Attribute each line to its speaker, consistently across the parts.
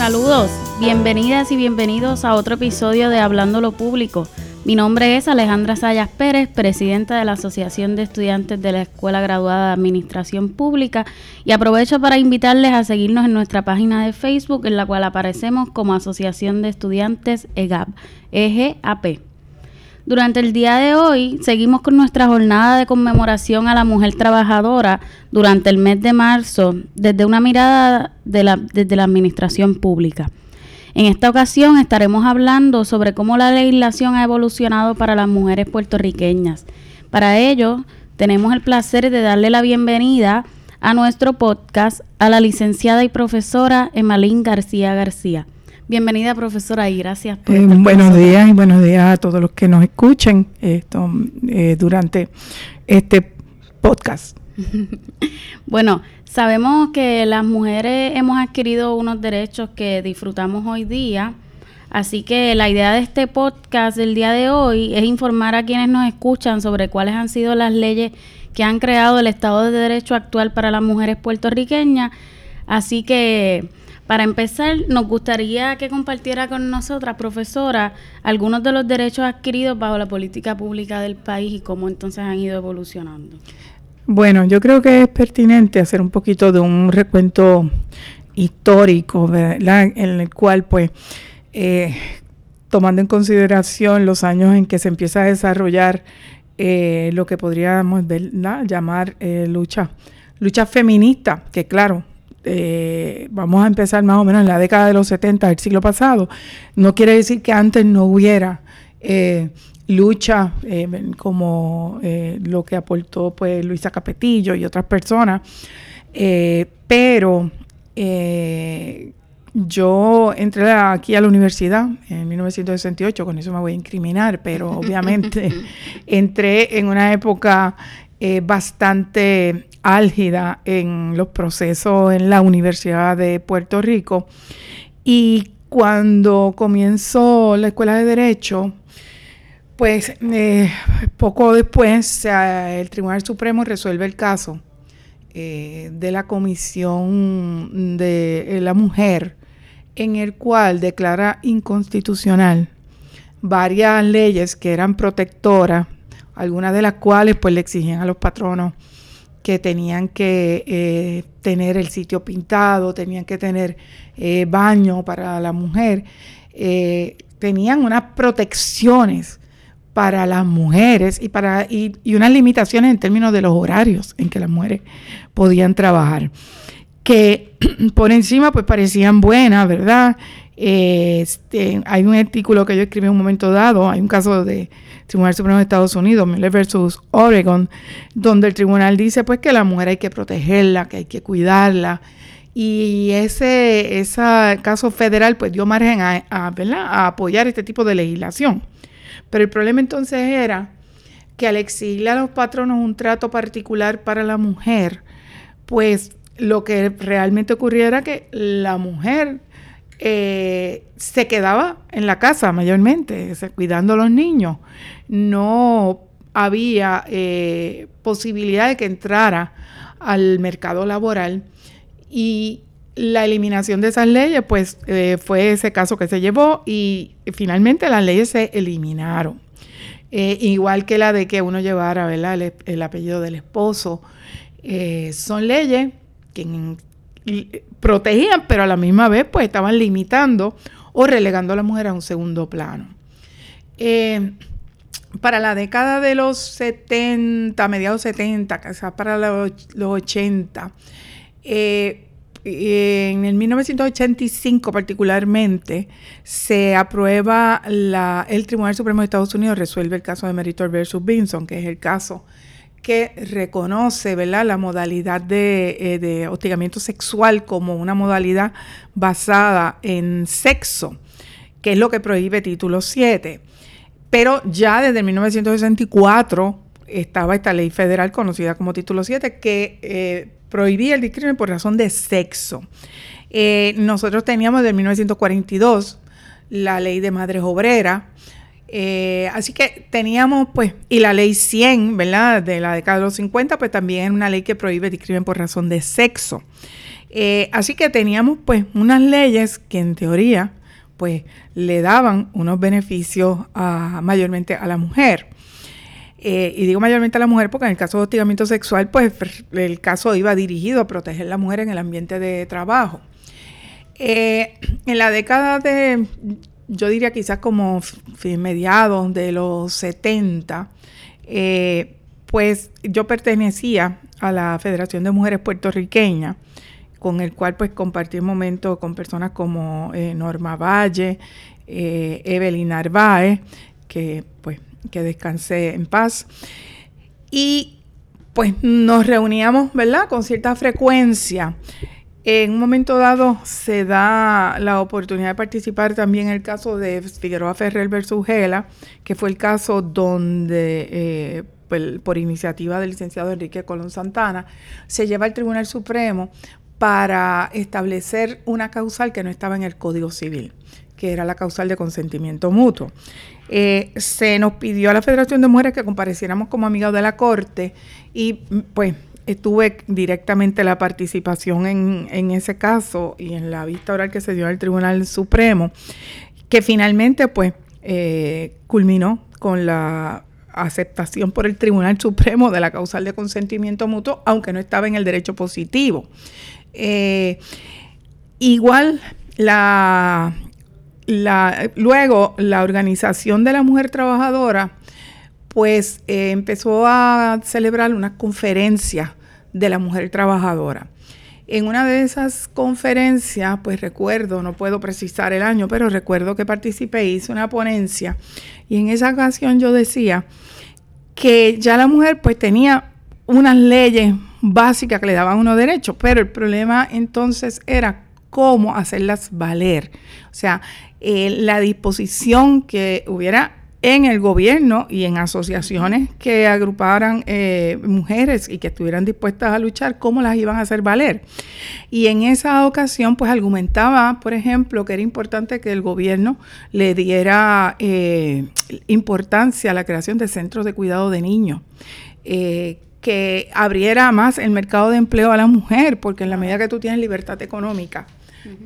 Speaker 1: Saludos, bienvenidas y bienvenidos a otro episodio de Hablando lo Público. Mi nombre es Alejandra Sayas Pérez, presidenta de la Asociación de Estudiantes de la Escuela Graduada de Administración Pública y aprovecho para invitarles a seguirnos en nuestra página de Facebook en la cual aparecemos como Asociación de Estudiantes EGAP, EGAP. Durante el día de hoy seguimos con nuestra jornada de conmemoración a la mujer trabajadora durante el mes de marzo desde una mirada de la, desde la administración pública. En esta ocasión estaremos hablando sobre cómo la legislación ha evolucionado para las mujeres puertorriqueñas. Para ello, tenemos el placer de darle la bienvenida a nuestro podcast a la licenciada y profesora Emalín García García. Bienvenida, profesora, y gracias
Speaker 2: por eh, Buenos días y buenos días a todos los que nos escuchen esto, eh, durante este podcast.
Speaker 1: bueno, sabemos que las mujeres hemos adquirido unos derechos que disfrutamos hoy día, así que la idea de este podcast del día de hoy es informar a quienes nos escuchan sobre cuáles han sido las leyes que han creado el Estado de Derecho actual para las mujeres puertorriqueñas. Así que para empezar, nos gustaría que compartiera con nosotras, profesora, algunos de los derechos adquiridos bajo la política pública del país y cómo entonces han ido evolucionando.
Speaker 2: Bueno, yo creo que es pertinente hacer un poquito de un recuento histórico, ¿verdad? En el cual, pues, eh, tomando en consideración los años en que se empieza a desarrollar eh, lo que podríamos llamar eh, lucha, lucha feminista, que claro, eh, vamos a empezar más o menos en la década de los 70 del siglo pasado, no quiere decir que antes no hubiera eh, lucha eh, como lo que aportó pues Luisa Capetillo y otras personas, pero yo entré aquí a la universidad en 1968, con eso me voy a incriminar, pero obviamente entré en una época bastante álgida en los procesos en la Universidad de Puerto Rico. Y cuando comenzó la escuela de Derecho, pues eh, poco después el Tribunal Supremo resuelve el caso eh, de la Comisión de la Mujer, en el cual declara inconstitucional varias leyes que eran protectoras, algunas de las cuales pues le exigían a los patronos que tenían que eh, tener el sitio pintado, tenían que tener eh, baño para la mujer, eh, tenían unas protecciones para las mujeres y, para, y, unas limitaciones en términos de los horarios en que las mujeres podían trabajar, que por encima pues parecían buenas, ¿verdad? Este, hay un artículo que yo escribí en un momento dado, hay un caso de Tribunal Supremo de Estados Unidos, Miller versus Oregon, donde el tribunal dice pues que la mujer hay que protegerla, que hay que cuidarla. Y ese, ese caso federal pues dio margen a, a apoyar este tipo de legislación. Pero el problema entonces era que al exigirle a los patronos un trato particular para la mujer, pues lo que realmente ocurría era que la mujer eh, se quedaba en la casa mayormente, cuidando a los niños. No había eh, posibilidad de que entrara al mercado laboral y la eliminación de esas leyes, pues eh, fue ese caso que se llevó y finalmente las leyes se eliminaron. igual que la de que uno llevara El, el, apellido del esposo. son leyes que en protegían, pero a la misma vez pues estaban limitando o relegando a la mujer a un segundo plano. Eh, para la década de los 70, mediados 70, quizás para los, 80, eh, en el 1985 particularmente, se aprueba la, el Tribunal Supremo de Estados Unidos resuelve el caso de Meritor versus Vinson, que es el caso que reconoce ¿verdad? la modalidad de, eh, de, hostigamiento sexual como una modalidad basada en sexo, que es lo que prohíbe título 7. Pero ya desde 1964 estaba esta ley federal conocida como título 7 que eh, prohibía el discrimen por razón de sexo. Eh, nosotros teníamos desde 1942 la ley de madres obreras, eh, así que teníamos, pues, y la ley 100, ¿verdad? De la década de los 50, pues también es una ley que prohíbe discrimen por razón de sexo. Eh, así que teníamos pues unas leyes que en teoría pues le daban unos beneficios mayormente a la mujer. Eh, y digo mayormente a la mujer porque en el caso de hostigamiento sexual, pues el caso iba dirigido a proteger a la mujer en el ambiente de trabajo. En la década de, yo diría quizás como mediados de los 70, eh, pues yo pertenecía a la Federación de Mujeres Puertorriqueñas con el cual pues compartí momentos con personas como eh, Norma Valle, eh, Evelyn Narváez, que pues que descansé en paz. Y pues nos reuníamos, ¿verdad? Con cierta frecuencia. En un momento dado se da la oportunidad de participar también en el caso de Figueroa Ferrer versus Gela, que fue el caso donde, eh, por iniciativa del licenciado Enrique Colón Santana, se lleva al Tribunal Supremo para establecer una causal que no estaba en el Código Civil, que era la causal de consentimiento mutuo. Eh, se nos pidió a la Federación de Mujeres que compareciéramos como amigas de la Corte y pues tuve directamente la participación en, ese caso y en la vista oral que se dio al Tribunal Supremo, que finalmente pues eh, culminó con la aceptación por el Tribunal Supremo de la causal de consentimiento mutuo, aunque no estaba en el derecho positivo. Eh, igual, la, luego la Organización de la Mujer Trabajadora, pues eh, empezó a celebrar una conferencia de la mujer trabajadora. En una de esas conferencias, pues recuerdo, no puedo precisar el año, pero recuerdo que participé, hice una ponencia y en esa ocasión yo decía que ya la mujer pues tenía unas leyes básicas que le daban unos derechos, pero el problema entonces era cómo hacerlas valer. O sea, eh, la disposición que hubiera en el gobierno y en asociaciones que agruparan eh, mujeres y que estuvieran dispuestas a luchar, cómo las iban a hacer valer. Y en esa ocasión, pues argumentaba, por ejemplo, que era importante que el gobierno le diera eh, importancia a la creación de centros de cuidado de niños que abriera más el mercado de empleo a la mujer, porque en la medida que tú tienes libertad económica,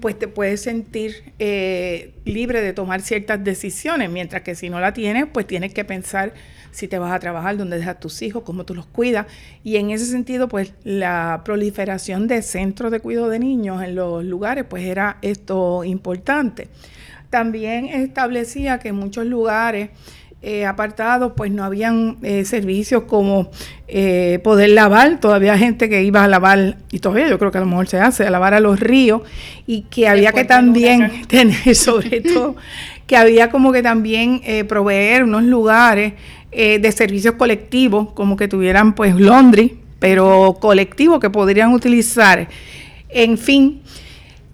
Speaker 2: pues te puedes sentir eh, libre de tomar ciertas decisiones, mientras que si no la tienes, pues tienes que pensar si te vas a trabajar, dónde dejas tus hijos, cómo tú los cuidas. Y en ese sentido, pues la proliferación de centros de cuidado de niños en los lugares, pues era esto importante. También establecía que en muchos lugares eh, apartados, pues no habían eh, servicios como eh, poder lavar. Todavía gente que iba a lavar, y todavía yo creo que a lo mejor se hace, a lavar a los ríos, y que había que también tener, sobre todo, que había como que también proveer unos lugares de servicios colectivos, como que tuvieran pues laundry, pero colectivos que podrían utilizar. En fin,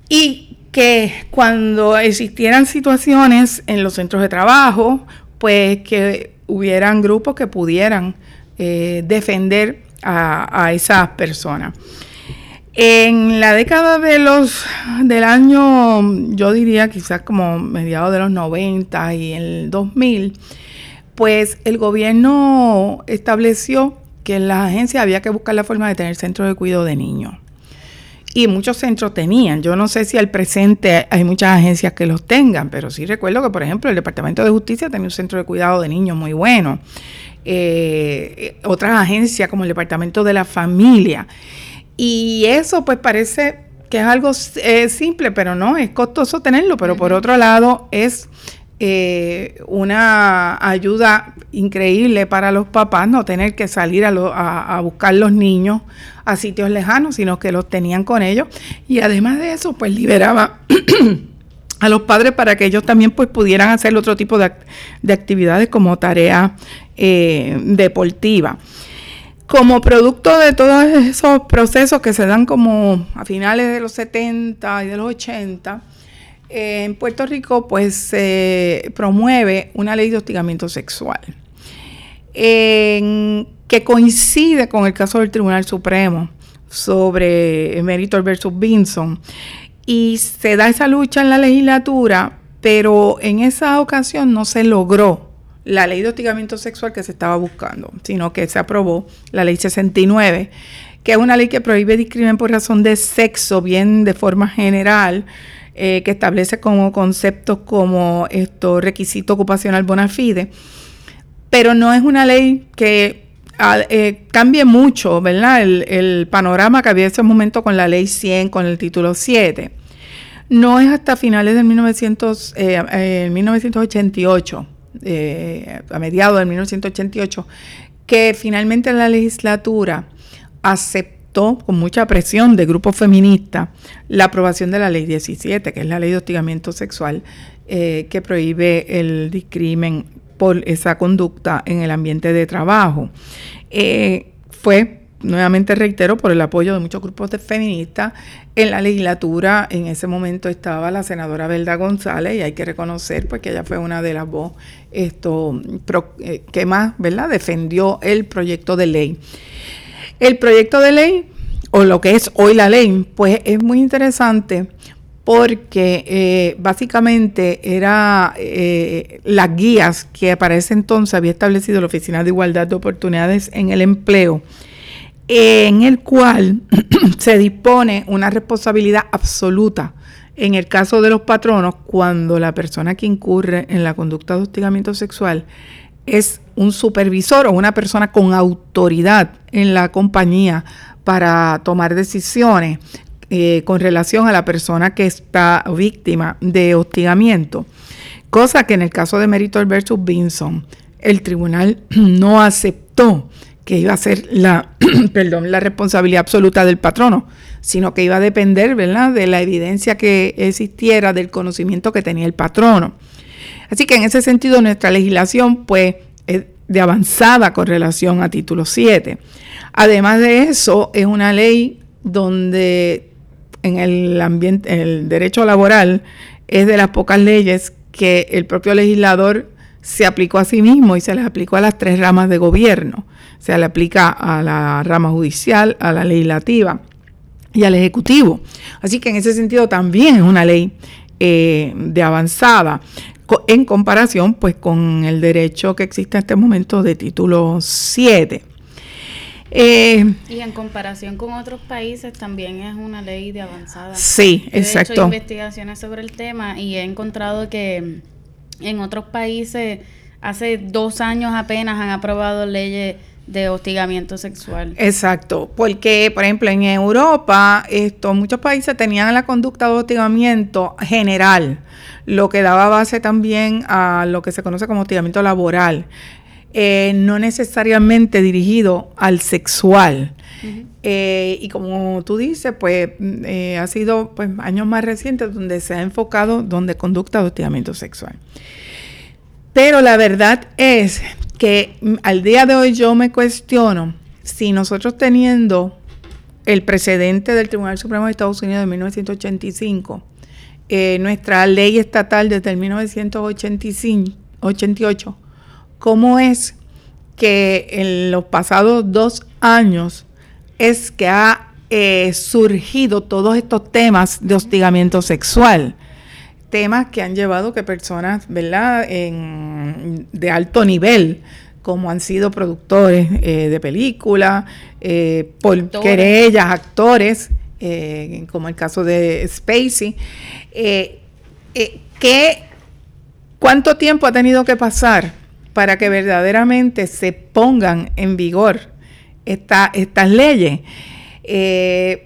Speaker 2: y que cuando existieran situaciones en los centros de trabajo pues que hubieran grupos que pudieran eh, defender a, esas personas. En la década de los del año, yo diría quizás como mediados de los 90 y el 2000, pues el gobierno estableció que en las agencias había que buscar la forma de tener centros de cuidado de niños y muchos centros tenían. Yo no sé si al presente hay muchas agencias que los tengan, pero sí recuerdo que, por ejemplo, el Departamento de Justicia tenía un centro de cuidado de niños muy bueno. Eh, otras agencias como el Departamento de la Familia. Y eso pues parece que es algo eh, simple, pero no, es costoso tenerlo, pero por otro lado es eh, una ayuda increíble para los papás no tener que salir a, a, buscar los niños a sitios lejanos, sino que los tenían con ellos. Y además de eso, pues liberaba a los padres para que ellos también pues pudieran hacer otro tipo de, actividades como tarea eh, deportiva. Como producto de todos esos procesos que se dan como a finales de los 70 y de los 80, en Puerto Rico pues se promueve una ley de hostigamiento sexual que coincide con el caso del Tribunal Supremo sobre Meritor versus Vinson y se da esa lucha en la legislatura, pero en esa ocasión no se logró la ley de hostigamiento sexual que se estaba buscando, sino que se aprobó la ley 69, que es una ley que prohíbe discriminación por razón de sexo, bien de forma general, eh, que establece como conceptos como esto requisito ocupacional bona fide, pero no es una ley que ah, eh, cambie mucho, ¿verdad? El, panorama que había en ese momento con la ley 100, con el título 7. No es hasta finales del 1900, 1988, eh, eh, a mediados del 1988, que finalmente la legislatura aceptó con mucha presión de grupos feministas la aprobación de la ley 17, que es la ley de hostigamiento sexual, eh, que prohíbe el discrimen por esa conducta en el ambiente de trabajo. fue nuevamente reitero, por el apoyo de muchos grupos de feministas. En la legislatura en ese momento estaba la senadora Belda González y hay que reconocer pues, que ella fue una de las voces esto, eh, que más ¿verdad? defendió el proyecto de ley. El proyecto de ley, o lo que es hoy la ley, pues es muy interesante porque eh, básicamente era eh, las guías que para ese entonces había establecido la Oficina de Igualdad de Oportunidades en el Empleo en el cual se dispone una responsabilidad absoluta en el caso de los patronos cuando la persona que incurre en la conducta de hostigamiento sexual es un supervisor o una persona con autoridad en la compañía para tomar decisiones eh, con relación a la persona que está víctima de hostigamiento. Cosa que en el caso de Meritor versus Vinson, el tribunal no aceptó que iba a ser la, perdón, la responsabilidad absoluta del patrono, sino que iba a depender, ¿verdad?, de la evidencia que existiera, del conocimiento que tenía el patrono. Así que en ese sentido nuestra legislación, pues, es de avanzada con relación a título 7. Además de eso, es una ley donde en el ambiente, en el derecho laboral, es de las pocas leyes que el propio legislador se aplicó a sí mismo y se les aplicó a las tres ramas de gobierno. Se le aplica a la rama judicial, a la legislativa y al ejecutivo. Así que en ese sentido también es una ley eh, de avanzada en comparación pues con el derecho que existe en este momento de título 7.
Speaker 1: Eh, y en comparación con otros países también es una ley de avanzada.
Speaker 2: Sí, exacto. He hecho
Speaker 1: investigaciones sobre el tema y he encontrado que en otros países hace dos años apenas han aprobado leyes de hostigamiento sexual.
Speaker 2: Exacto, porque por ejemplo en Europa esto, muchos países tenían la conducta de hostigamiento general, lo que daba base también a lo que se conoce como hostigamiento laboral, eh, no necesariamente dirigido al sexual. Eh, y como tú dices, pues eh, ha sido pues, años más recientes donde se ha enfocado donde conducta de hostigamiento sexual. Pero la verdad es que al día de hoy yo me cuestiono si nosotros teniendo el precedente del Tribunal Supremo de Estados Unidos de 1985, eh, nuestra ley estatal desde el 1988, ¿cómo es que en los pasados dos años es que ha eh, surgido todos estos temas de hostigamiento sexual? Temas que han llevado que personas, ¿verdad?, de alto nivel, como han sido productores eh, de películas, eh, por querellas, actores, eh, como el caso de Spacey, que, ¿cuánto tiempo ha tenido que pasar para que verdaderamente se pongan en vigor esta, estas leyes?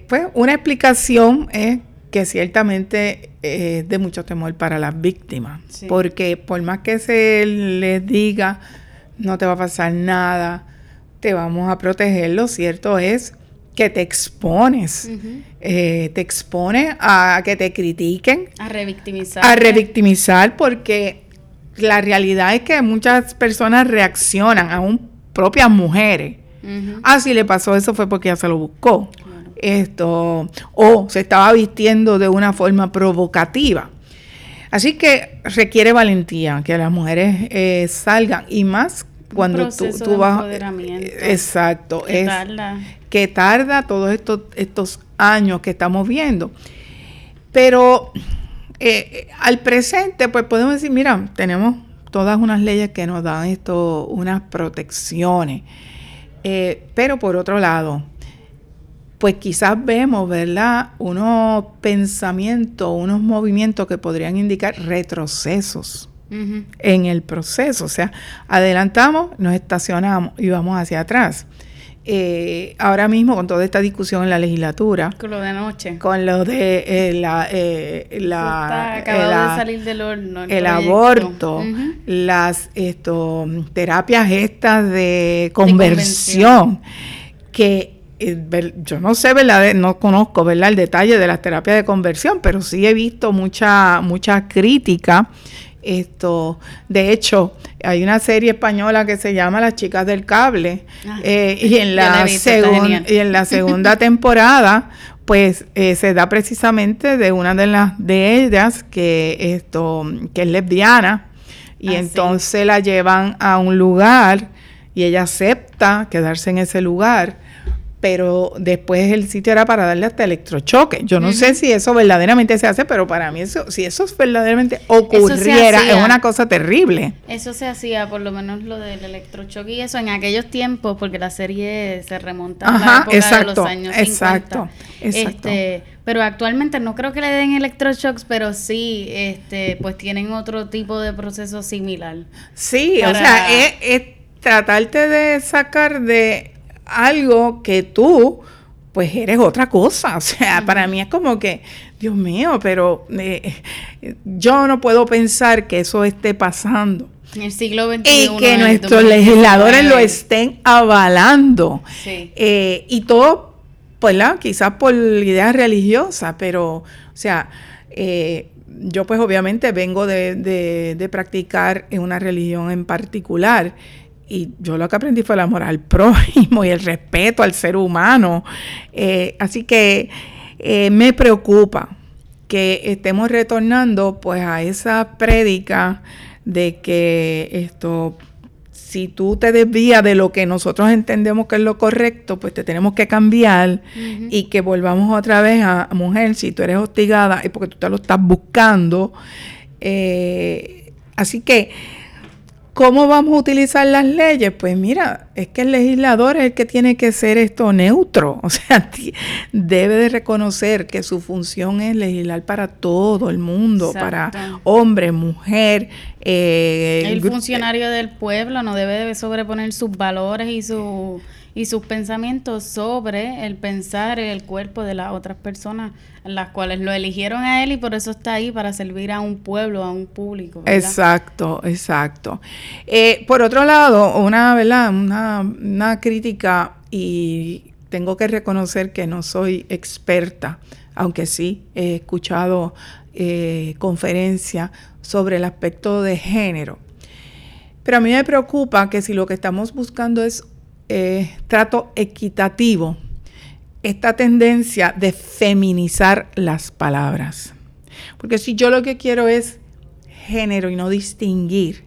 Speaker 2: pues una explicación es que ciertamente es de mucho temor para las víctimas, porque por más que se les diga, no te va a pasar nada, te vamos a proteger, lo cierto es que te expones, eh, te expones a que te critiquen,
Speaker 1: a revictimizar,
Speaker 2: a revictimizar, porque la realidad es que muchas personas reaccionan, aún propias mujeres. Ah, si le pasó eso fue porque ya se lo buscó esto, o se estaba vistiendo de una forma provocativa. Así que requiere valentía que las mujeres eh, salgan y más cuando tú, tú vas... exacto. Que es, tarda. Que tarda todos estos, estos años que estamos viendo. Pero eh, al presente, pues podemos decir, mira, tenemos todas unas leyes que nos dan esto, unas protecciones. Eh, pero por otro lado, pues quizás vemos, ¿verdad? Unos pensamientos, unos movimientos que podrían indicar retrocesos en el proceso. O sea, adelantamos, nos estacionamos y vamos hacia atrás. Eh, ahora mismo con toda esta discusión en la legislatura.
Speaker 1: Con lo de anoche.
Speaker 2: Con lo de eh, la... Eh, la
Speaker 1: de salir del horno.
Speaker 2: El, aborto, las esto, terapias estas de conversión, que yo no sé, ¿verdad? No conozco, ¿verdad? El detalle de las terapias de conversión, pero sí he visto mucha, mucha crítica esto, de hecho, hay una serie española que se llama Las chicas del cable ah. eh, y en la y en la segunda temporada pues eh, se da precisamente de una de las de ellas que esto que es lesbiana y ah, entonces la llevan a un lugar y ella acepta quedarse en ese lugar pero después el sitio era para darle hasta electrochoque. Yo no sé si eso verdaderamente se hace, pero para mí eso, si eso verdaderamente ocurriera, es una cosa terrible.
Speaker 1: Eso se hacía, por lo menos lo del electrochoque y eso en aquellos tiempos, porque la serie se remonta a la época de los años 50. Exacto, exacto. Este, pero actualmente no creo que le den electroshocks, pero sí, este, pues tienen otro tipo de proceso similar.
Speaker 2: Sí, o sea, es tratarte de sacar de algo que tú pues eres otra cosa. O sea, para mí es como que, Dios mío, pero eh, yo no puedo pensar que eso esté pasando.
Speaker 1: En el siglo XXI.
Speaker 2: Y que nuestros legisladores lo estén avalando. Eh, y todo, pues, quizás por ideas religiosas, pero, o sea, eh, yo pues obviamente vengo de, de, de practicar en una religión en particular y yo lo que aprendí fue el amor al prójimo y el respeto al ser humano. Eh, así que eh, me preocupa que estemos retornando pues a esa prédica de que esto si tú te desvías de lo que nosotros entendemos que es lo correcto, pues te tenemos que cambiar y que volvamos otra vez a, mujer, si tú eres hostigada es porque tú te lo estás buscando. Eh, así que ¿Cómo vamos a utilizar las leyes? Pues mira, es que el legislador es el que tiene que ser esto neutro, o sea, debe de reconocer que su función es legislar para todo el mundo, para hombre, mujer.
Speaker 1: Eh, el funcionario del pueblo no debe de sobreponer sus valores y su y sus pensamientos sobre el pensar el cuerpo de las otras personas, las cuales lo eligieron a él y por eso está ahí para servir a un pueblo, a un público.
Speaker 2: Exacto, exacto. Eh, por otro lado, una, ¿verdad? Una, una crítica y tengo que reconocer que no soy experta, aunque sí he escuchado eh, conferencias sobre el aspecto de género. Pero a mí me preocupa que si lo que estamos buscando es eh, trato equitativo esta tendencia de feminizar las palabras. Porque si yo lo que quiero es género y no distinguir,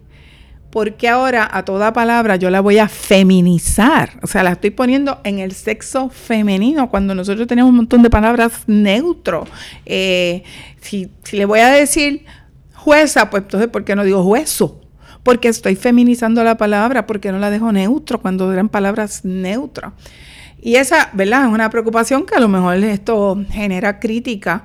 Speaker 2: porque ahora a toda palabra yo la voy a feminizar? O sea, la estoy poniendo en el sexo femenino cuando nosotros tenemos un montón de palabras neutro. Eh, si, si, le voy a decir jueza, pues entonces, ¿por qué no digo juezo? Porque estoy feminizando la palabra, porque no la dejo neutro cuando eran palabras neutras. Y esa, ¿verdad? Es una preocupación que a lo mejor esto genera crítica,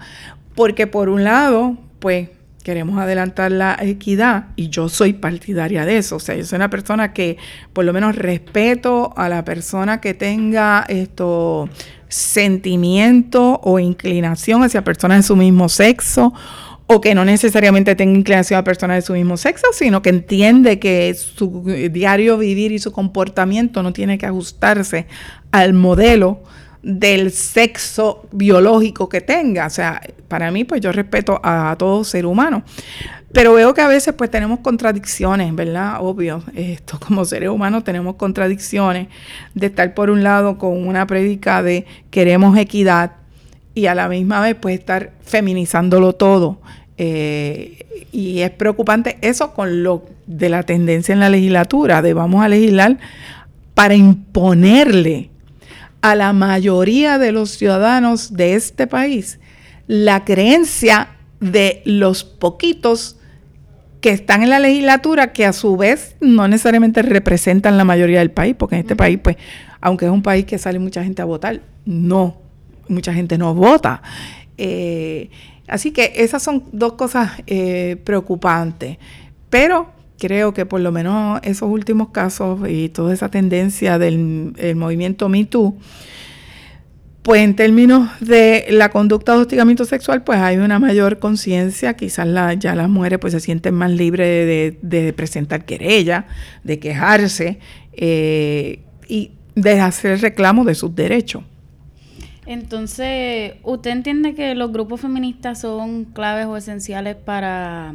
Speaker 2: porque por un lado, pues queremos adelantar la equidad y yo soy partidaria de eso. O sea, yo soy una persona que por lo menos respeto a la persona que tenga esto sentimiento o inclinación hacia personas de su mismo sexo o que no necesariamente tenga inclinación a personas de su mismo sexo, sino que entiende que su diario vivir y su comportamiento no tiene que ajustarse al modelo del sexo biológico que tenga. O sea, para mí, pues yo respeto a todo ser humano. Pero veo que a veces pues tenemos contradicciones, ¿verdad? Obvio, esto como seres humanos tenemos contradicciones de estar por un lado con una prédica de queremos equidad y a la misma vez pues estar feminizándolo todo. Eh, y es preocupante eso con lo de la tendencia en la legislatura, de vamos a legislar para imponerle a la mayoría de los ciudadanos de este país la creencia de los poquitos que están en la legislatura que a su vez no necesariamente representan la mayoría del país, porque en este país, pues, aunque es un país que sale mucha gente a votar, no, mucha gente no vota. Eh, así que esas son dos cosas eh, preocupantes, pero creo que por lo menos esos últimos casos y toda esa tendencia del movimiento Me Too, pues en términos de la conducta de hostigamiento sexual, pues hay una mayor conciencia, quizás ya las mujeres pues se sienten más libres de, presentar querella, de quejarse eh, y de hacer reclamo de sus derechos.
Speaker 1: Entonces, ¿usted entiende que los grupos feministas son claves o esenciales para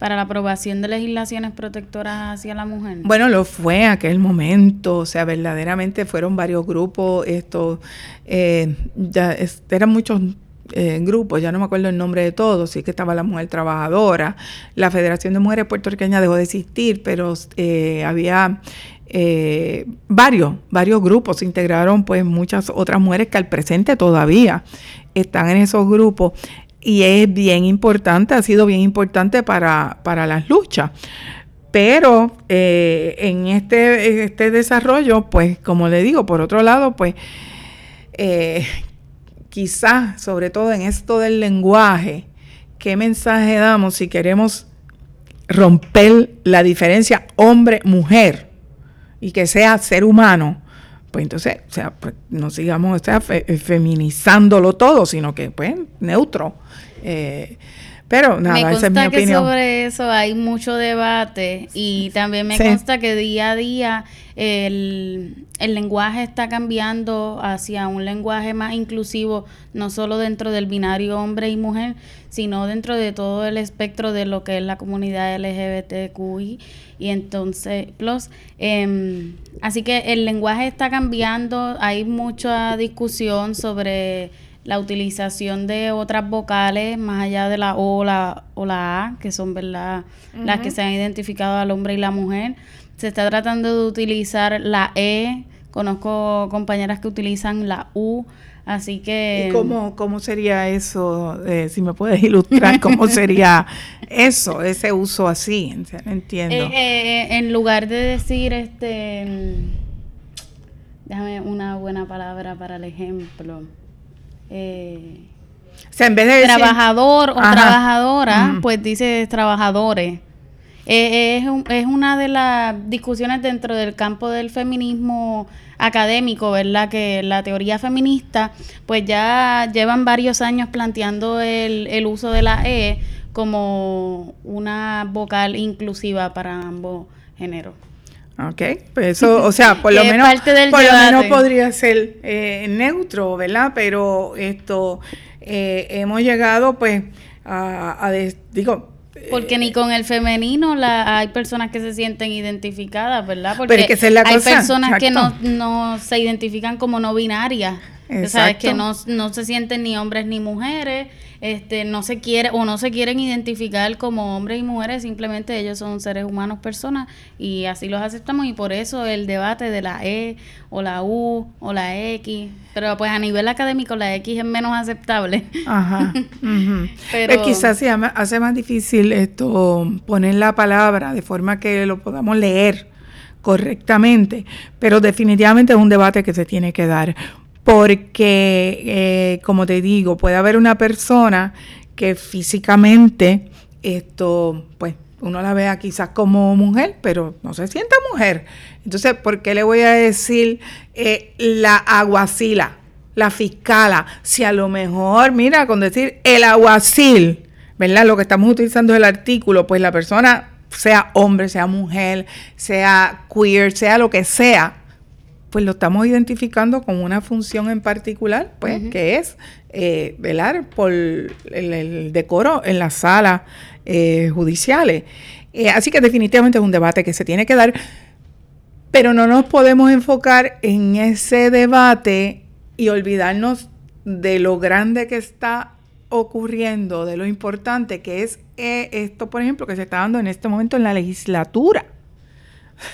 Speaker 1: para la aprobación de legislaciones protectoras hacia la mujer?
Speaker 2: Bueno, lo fue en aquel momento, o sea, verdaderamente fueron varios grupos, esto, eh, ya eran muchos eh, grupos, ya no me acuerdo el nombre de todos, sí que estaba la Mujer Trabajadora, la Federación de Mujeres Puertorriqueñas dejó de existir, pero eh, había varios, varios grupos, se integraron pues muchas otras mujeres que al presente todavía están en esos grupos y es bien importante, ha sido bien importante para, las luchas. Pero eh, en este, este desarrollo, pues como le digo, por otro lado, pues eh, quizás, sobre todo en esto del lenguaje, ¿qué mensaje damos si queremos romper la diferencia hombre-mujer y que sea ser humano? pues entonces, o sea, pues no sigamos o feminizándolo todo, sino que, pues, neutro. Eh, pero nada, esa es mi
Speaker 1: que sobre eso hay mucho debate y también me consta que día a día el, el, lenguaje está cambiando hacia un lenguaje más inclusivo, no solo dentro del binario hombre y mujer, sino dentro de todo el espectro de lo que es la comunidad LGBTQI y entonces plus. Em, así que el lenguaje está cambiando, hay mucha discusión sobre la utilización de otras vocales más allá de la O la, o la A, que son ¿verdad? las que se han identificado al hombre y la mujer. Se está tratando de utilizar la E, conozco compañeras que utilizan la U, así que...
Speaker 2: ¿Y cómo, cómo sería eso? Eh, si me puedes ilustrar, ¿cómo sería eso, ese uso así? entiendo.
Speaker 1: Eh, eh, en lugar de decir, este... Déjame una buena palabra para el ejemplo eh,
Speaker 2: en vez de
Speaker 1: trabajador o trabajadora, pues dice trabajadores. Eh, es, es una de las discusiones dentro del campo del feminismo académico, ¿verdad? Que la teoría feminista, pues ya llevan varios años planteando el, el uso de la E como una vocal inclusiva para ambos géneros.
Speaker 2: Ok, pues eso, o sea, por lo menos, por lo menos podría ser eh, neutro, ¿verdad? Pero esto, eh, hemos llegado pues a, digo...
Speaker 1: Porque ni con el femenino la, hay personas que se sienten identificadas, ¿verdad? Porque hay personas que no, no se identifican como no binarias. O sea, es que no, no se sienten ni hombres ni mujeres este, no se quiere o no se quieren identificar como hombres y mujeres, simplemente ellos son seres humanos, personas, y así los aceptamos y por eso el debate de la E o la U o la X, pero pues a nivel académico la X es menos aceptable.
Speaker 2: Ajá. pero quizás se hace más difícil esto poner la palabra de forma que lo podamos leer correctamente, pero definitivamente es un debate que se tiene que dar porque, eh, como te digo, puede haber una persona que físicamente, esto, pues, uno la vea quizás como mujer, pero no se siente mujer. Entonces, ¿por qué le voy a decir eh, la aguacila, la fiscala? Si a lo mejor, mira, con decir el aguacil, ¿verdad? Lo que estamos utilizando es el artículo, pues la persona, sea hombre, sea mujer, sea queer, sea lo que sea, pues lo estamos identificando con una función en particular, pues, que es eh, velar por el, decoro en las salas eh, judiciales. Eh, así que definitivamente es un debate que se tiene que dar, pero no nos podemos enfocar en ese debate y olvidarnos de lo grande que está ocurriendo, de lo importante que es esto, por ejemplo, que se está dando en este momento en la legislatura.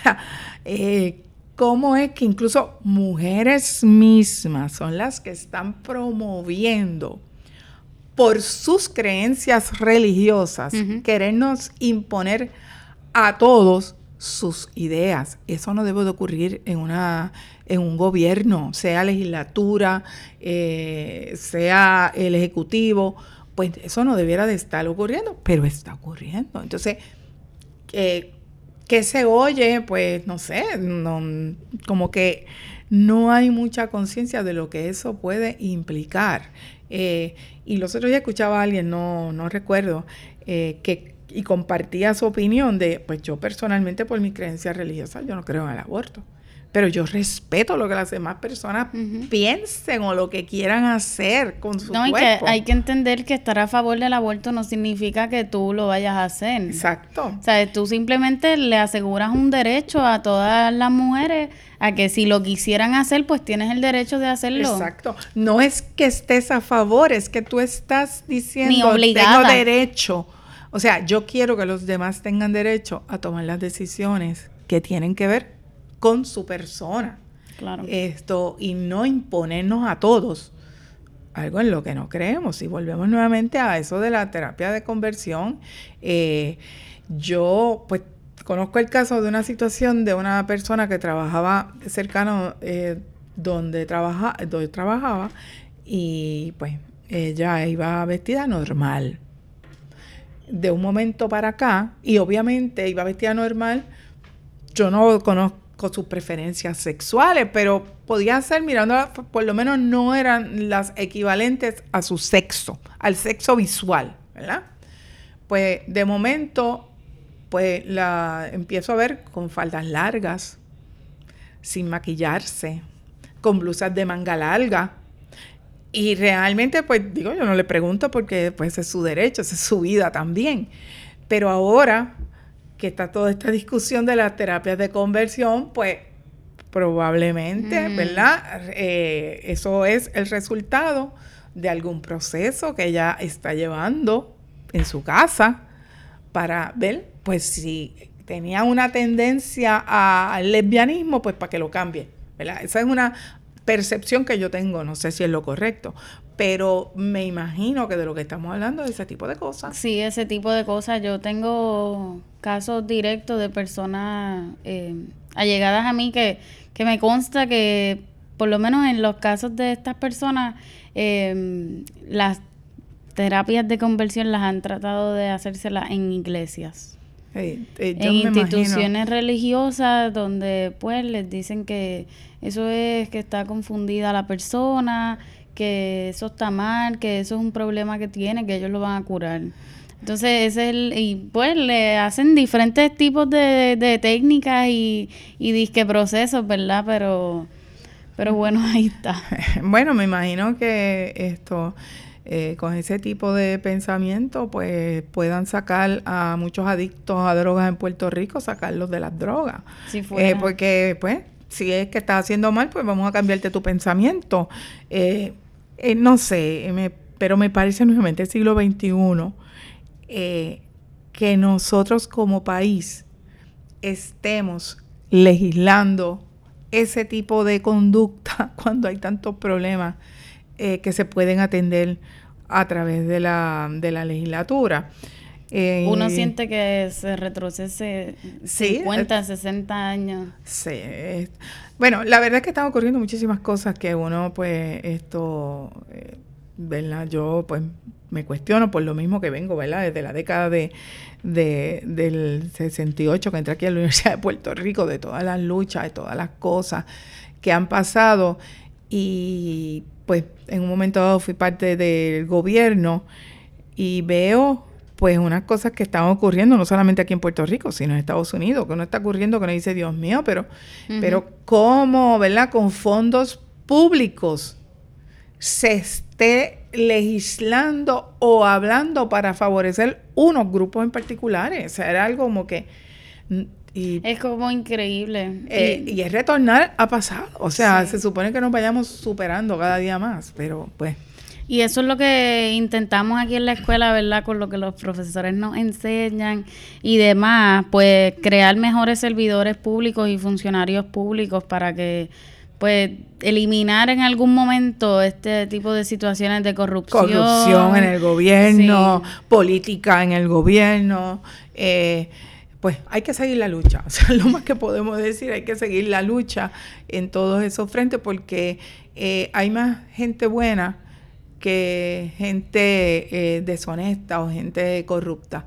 Speaker 2: eh, cómo es que incluso mujeres mismas son las que están promoviendo por sus creencias religiosas, querernos imponer a todos sus ideas. Eso no debe de ocurrir en, una, en un gobierno, sea legislatura, eh, sea el ejecutivo, pues eso no debiera de estar ocurriendo, pero está ocurriendo. Entonces, eh, ¿qué se oye? Pues no sé, como que no hay mucha conciencia de lo que eso puede implicar. Eh, y los otros días escuchaba a alguien, no, no recuerdo, que y compartía su opinión de, pues yo personalmente por mi creencia religiosa, yo no creo en el aborto. Pero yo respeto lo que las demás personas piensen o lo que quieran hacer con su no,
Speaker 1: cuerpo. que hay que entender que estar a favor del aborto no significa que tú lo vayas a hacer.
Speaker 2: Exacto.
Speaker 1: O sea, tú simplemente le aseguras un derecho a todas las mujeres a que si lo quisieran hacer, pues tienes el derecho de hacerlo.
Speaker 2: Exacto. No es que estés a favor, es que tú estás diciendo, Ni tengo derecho o sea, yo quiero que los demás tengan derecho a tomar las decisiones que tienen que ver con su persona. Claro. Esto, y no imponernos a todos algo en lo que no creemos. Y volvemos nuevamente a eso de la terapia de conversión. Eh, yo, pues, conozco el caso de una situación de una persona que trabajaba cercano eh, donde, trabaja, donde trabajaba y pues ella iba vestida normal de un momento para acá, y obviamente iba vestida normal, yo no conozco sus preferencias sexuales, pero podía ser mirando, por lo menos no eran las equivalentes a su sexo, al sexo visual, ¿verdad? Pues de momento, pues la empiezo a ver con faldas largas, sin maquillarse, con blusas de manga larga, y realmente, pues digo, yo no le pregunto porque pues es su derecho, es su vida también. Pero ahora que está toda esta discusión de las terapias de conversión, pues probablemente, mm. ¿verdad? Eh, eso es el resultado de algún proceso que ella está llevando en su casa para ver, pues si tenía una tendencia al lesbianismo, pues para que lo cambie. ¿verdad? Esa es una percepción que yo tengo, no sé si es lo correcto, pero me imagino que de lo que estamos hablando es ese tipo de cosas.
Speaker 1: Sí, ese tipo de cosas. Yo tengo casos directos de personas eh, allegadas a mí que, que me consta que, por lo menos en los casos de estas personas, eh, las terapias de conversión las han tratado de hacérselas en iglesias. Eh, en instituciones religiosas donde pues les dicen que eso es que está confundida la persona, que eso está mal, que eso es un problema que tiene, que ellos lo van a curar. Entonces, ese es el, y pues le hacen diferentes tipos de, de técnicas y, y disque procesos, ¿verdad? Pero, pero bueno, ahí está.
Speaker 2: Bueno, me imagino que esto, eh, con ese tipo de pensamiento, pues puedan sacar a muchos adictos a drogas en Puerto Rico, sacarlos de las drogas. Eh, porque, pues, si es que estás haciendo mal, pues vamos a cambiarte tu pensamiento. Eh, no sé, pero me parece nuevamente el siglo XXI que nosotros como país estemos legislando ese tipo de conducta cuando hay tantos problemas eh, que se pueden atender a través de la, de la legislatura.
Speaker 1: Eh, Uno siente que se retrocede 50, 60 años.
Speaker 2: Sí. Bueno, la verdad es que están ocurriendo muchísimas cosas que uno, pues, esto, eh, ¿verdad? Yo, pues, me cuestiono por lo mismo que vengo, ¿verdad? Desde la década de, de, del 68 que entré aquí a la Universidad de Puerto Rico, de todas las luchas, de todas las cosas que han pasado. Y pues en un momento dado fui parte del gobierno y veo pues unas cosas que están ocurriendo no solamente aquí en Puerto Rico, sino en Estados Unidos, que no está ocurriendo que uno dice, Dios mío, pero, pero cómo, ¿verdad? Con fondos públicos se esté legislando o hablando para favorecer unos grupos en particulares. O sea, era algo como que
Speaker 1: es como increíble.
Speaker 2: Eh, y, es retornar a pasado. O sea, se supone que nos vayamos superando cada día más, pero pues...
Speaker 1: Y eso es lo que intentamos aquí en la escuela, ¿verdad? Con lo que los profesores nos enseñan y demás, pues crear mejores servidores públicos y funcionarios públicos para que pues eliminar en algún momento este tipo de situaciones de corrupción.
Speaker 2: Corrupción en el gobierno, política en el gobierno. Eh, pues hay que seguir la lucha. O sea, lo más que podemos decir, hay que seguir la lucha en todos esos frentes porque eh, hay más gente buena que gente eh, deshonesta o gente corrupta.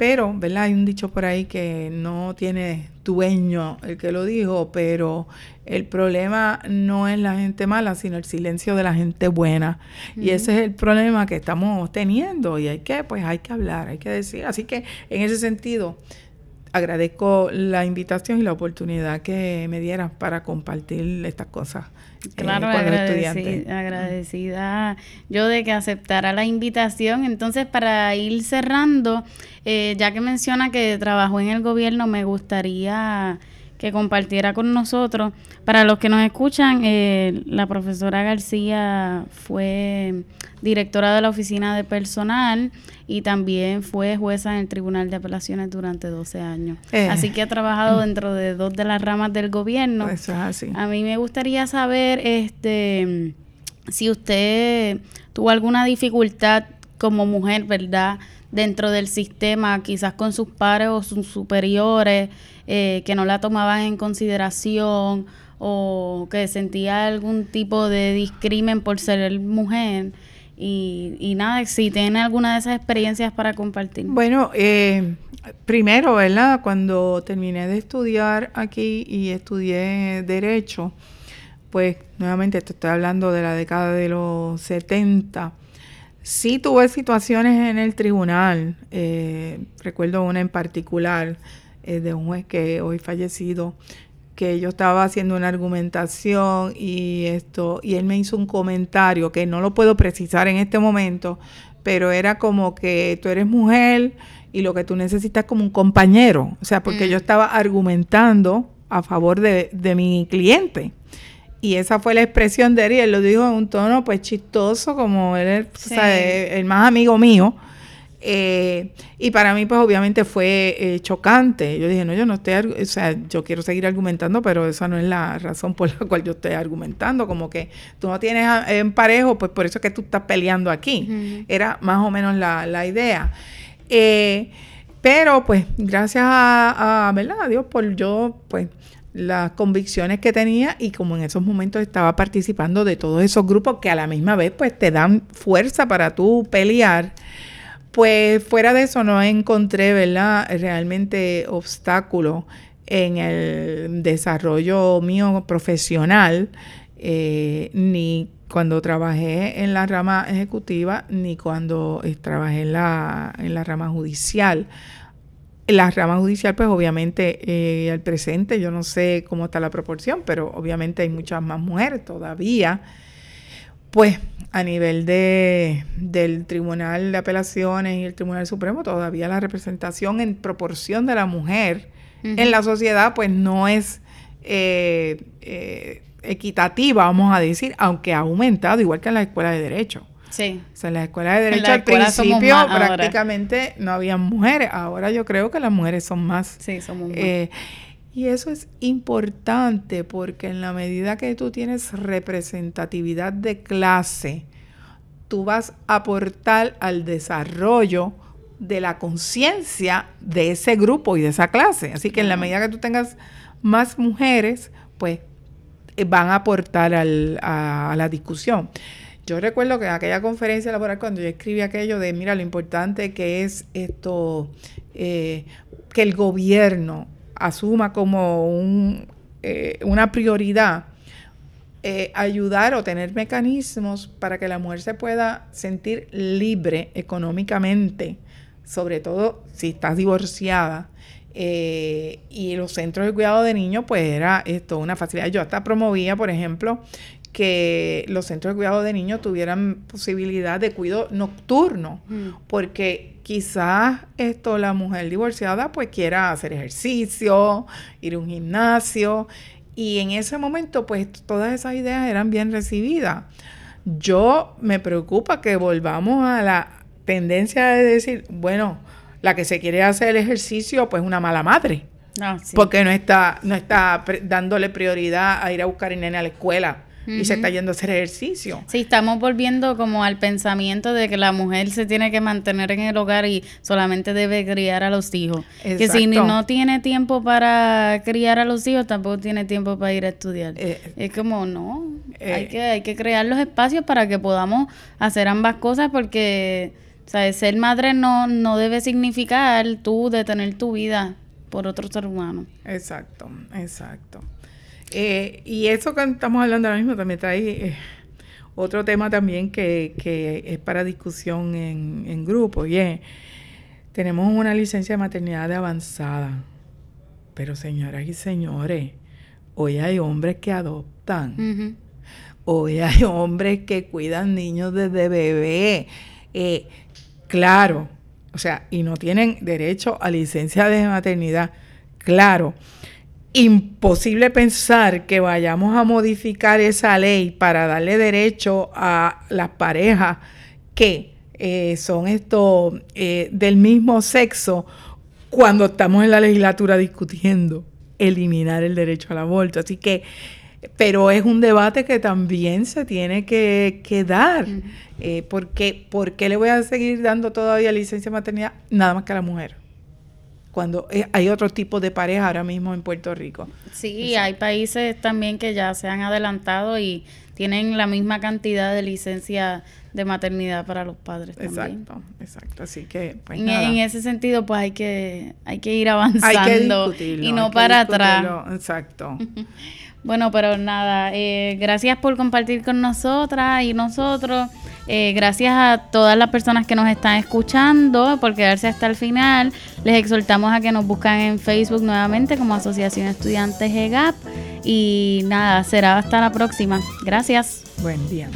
Speaker 2: Pero, ¿verdad? Hay un dicho por ahí que no tiene dueño el que lo dijo, pero el problema no es la gente mala, sino el silencio de la gente buena. Y ese es el problema que estamos teniendo y hay que, pues hay que hablar, hay que decir. Así que en ese sentido, agradezco la invitación y la oportunidad que me dieras para compartir estas cosas
Speaker 1: eh, claro, agradecida, yo de que aceptara la invitación. Entonces, para ir cerrando, eh, ya que menciona que trabajó en el gobierno, me gustaría que compartiera con nosotros. Para los que nos escuchan, eh, la profesora García fue directora de la oficina de personal y también fue jueza en el Tribunal de Apelaciones durante 12 años. Eh. Así que ha trabajado dentro de dos de las ramas del gobierno.
Speaker 2: Eso es así.
Speaker 1: A mí me gustaría saber este si usted tuvo alguna dificultad como mujer, ¿verdad? Dentro del sistema, quizás con sus pares o sus superiores, eh, que no la tomaban en consideración o que sentía algún tipo de discrimen por ser mujer. Y, y nada, si tiene alguna de esas experiencias para compartir.
Speaker 2: Bueno, eh, primero, ¿verdad? Cuando terminé de estudiar aquí y estudié Derecho, pues nuevamente te estoy hablando de la década de los 70. Sí tuve situaciones en el tribunal, eh, recuerdo una en particular, eh, de un juez que hoy fallecido, que yo estaba haciendo una argumentación y esto, y él me hizo un comentario que no lo puedo precisar en este momento, pero era como que tú eres mujer y lo que tú necesitas como un compañero, o sea, porque yo mm. estaba argumentando a favor de, de mi cliente. Y esa fue la expresión de él, y él lo dijo en un tono pues chistoso, como él es el más amigo mío. Eh, y para mí, pues obviamente fue eh, chocante. Yo dije, no, yo no estoy, o sea, yo quiero seguir argumentando, pero esa no es la razón por la cual yo estoy argumentando. Como que tú no tienes en parejo, pues por eso es que tú estás peleando aquí. Era más o menos la, la idea. Eh, pero pues gracias a, a, ¿verdad? a Dios por yo, pues las convicciones que tenía y como en esos momentos estaba participando de todos esos grupos que a la misma vez pues te dan fuerza para tú pelear pues fuera de eso no encontré, ¿verdad? Realmente obstáculo en el desarrollo mío profesional, eh, ni cuando trabajé en la rama ejecutiva, ni cuando trabajé en la, en la rama judicial. En la rama judicial, pues obviamente eh, al presente, yo no sé cómo está la proporción, pero obviamente hay muchas más mujeres todavía. Pues a nivel de, del Tribunal de Apelaciones y el Tribunal Supremo, todavía la representación en proporción de la mujer en la sociedad, pues no es eh, eh, equitativa, vamos a decir, aunque ha aumentado, igual que en la escuela de Derecho.
Speaker 1: Sí.
Speaker 2: O sea, en la escuela de Derecho al principio prácticamente no había mujeres. Ahora yo creo que las mujeres son más.
Speaker 1: Sí, más.
Speaker 2: Eh, y eso es importante porque en la medida que tú tienes representatividad de clase, tú vas a aportar al desarrollo de la conciencia de ese grupo y de esa clase. Así que en la medida que tú tengas más mujeres, pues eh, van a aportar al, a, la discusión. Yo recuerdo que en aquella conferencia laboral, cuando yo escribí aquello de, mira, lo importante que es esto, eh, que el gobierno asuma como un, eh, una prioridad eh, ayudar o tener mecanismos para que la mujer se pueda sentir libre económicamente, sobre todo si estás divorciada. Eh, y los centros de cuidado de niños, pues era esto, una facilidad. Yo hasta promovía, por ejemplo, que los centros de cuidado de niños tuvieran posibilidad de cuidado nocturno, mm. porque quizás esto la mujer divorciada pues quiera hacer ejercicio, ir a un gimnasio y en ese momento pues todas esas ideas eran bien recibidas. Yo me preocupa que volvamos a la tendencia de decir, bueno, la que se quiere hacer el ejercicio pues una mala madre. Ah, porque no está, no está dándole prioridad a ir a buscar el nene a la escuela y se está yendo a hacer ejercicio.
Speaker 1: Sí, estamos volviendo como al pensamiento de que la mujer se tiene que mantener en el hogar y solamente debe criar a los hijos. Que si no tiene tiempo para criar a los hijos, tampoco tiene tiempo para ir a estudiar. Eh, es como, no, hay, eh, que, hay que crear los espacios para que podamos hacer ambas cosas porque, ¿sabes? Ser madre no, no debe significar tú detener tu vida por otro ser humano.
Speaker 2: Exacto, exacto. Eh, y eso que estamos hablando ahora mismo también trae eh, otro tema también que, es para discusión en, en grupo. Y tenemos una licencia de maternidad de avanzada. Pero señoras y señores, hoy hay hombres que adoptan. Hoy hay hombres que cuidan niños desde bebé. Eh, claro, o sea, y no tienen derecho a licencia de maternidad. Claro imposible pensar que vayamos a modificar esa ley para darle derecho a las parejas que eh, son esto eh, del mismo sexo cuando estamos en la legislatura discutiendo eliminar el derecho al aborto. Así que, pero es un debate que también se tiene que, dar. Eh, porque, ¿Por qué le voy a seguir dando todavía licencia de maternidad nada más que a la mujer? Cuando eh, hay otro tipo de pareja ahora mismo en Puerto Rico.
Speaker 1: Sí, hay países también que ya se han adelantado y tienen la misma cantidad de licencia de maternidad para los padres
Speaker 2: también. Exacto, exacto. Así que,
Speaker 1: pues en, en, ese sentido, pues hay que, hay que ir avanzando y no para atrás.
Speaker 2: Exacto.
Speaker 1: bueno, pero nada, eh, gracias por compartir con nosotras y nosotros. Eh, gracias a todas las personas que nos están escuchando por quedarse hasta el final. Les exhortamos a que nos buscan en Facebook nuevamente como Asociación Estudiantes EGAP. Y nada, será hasta la próxima. Gracias.
Speaker 2: Buen día.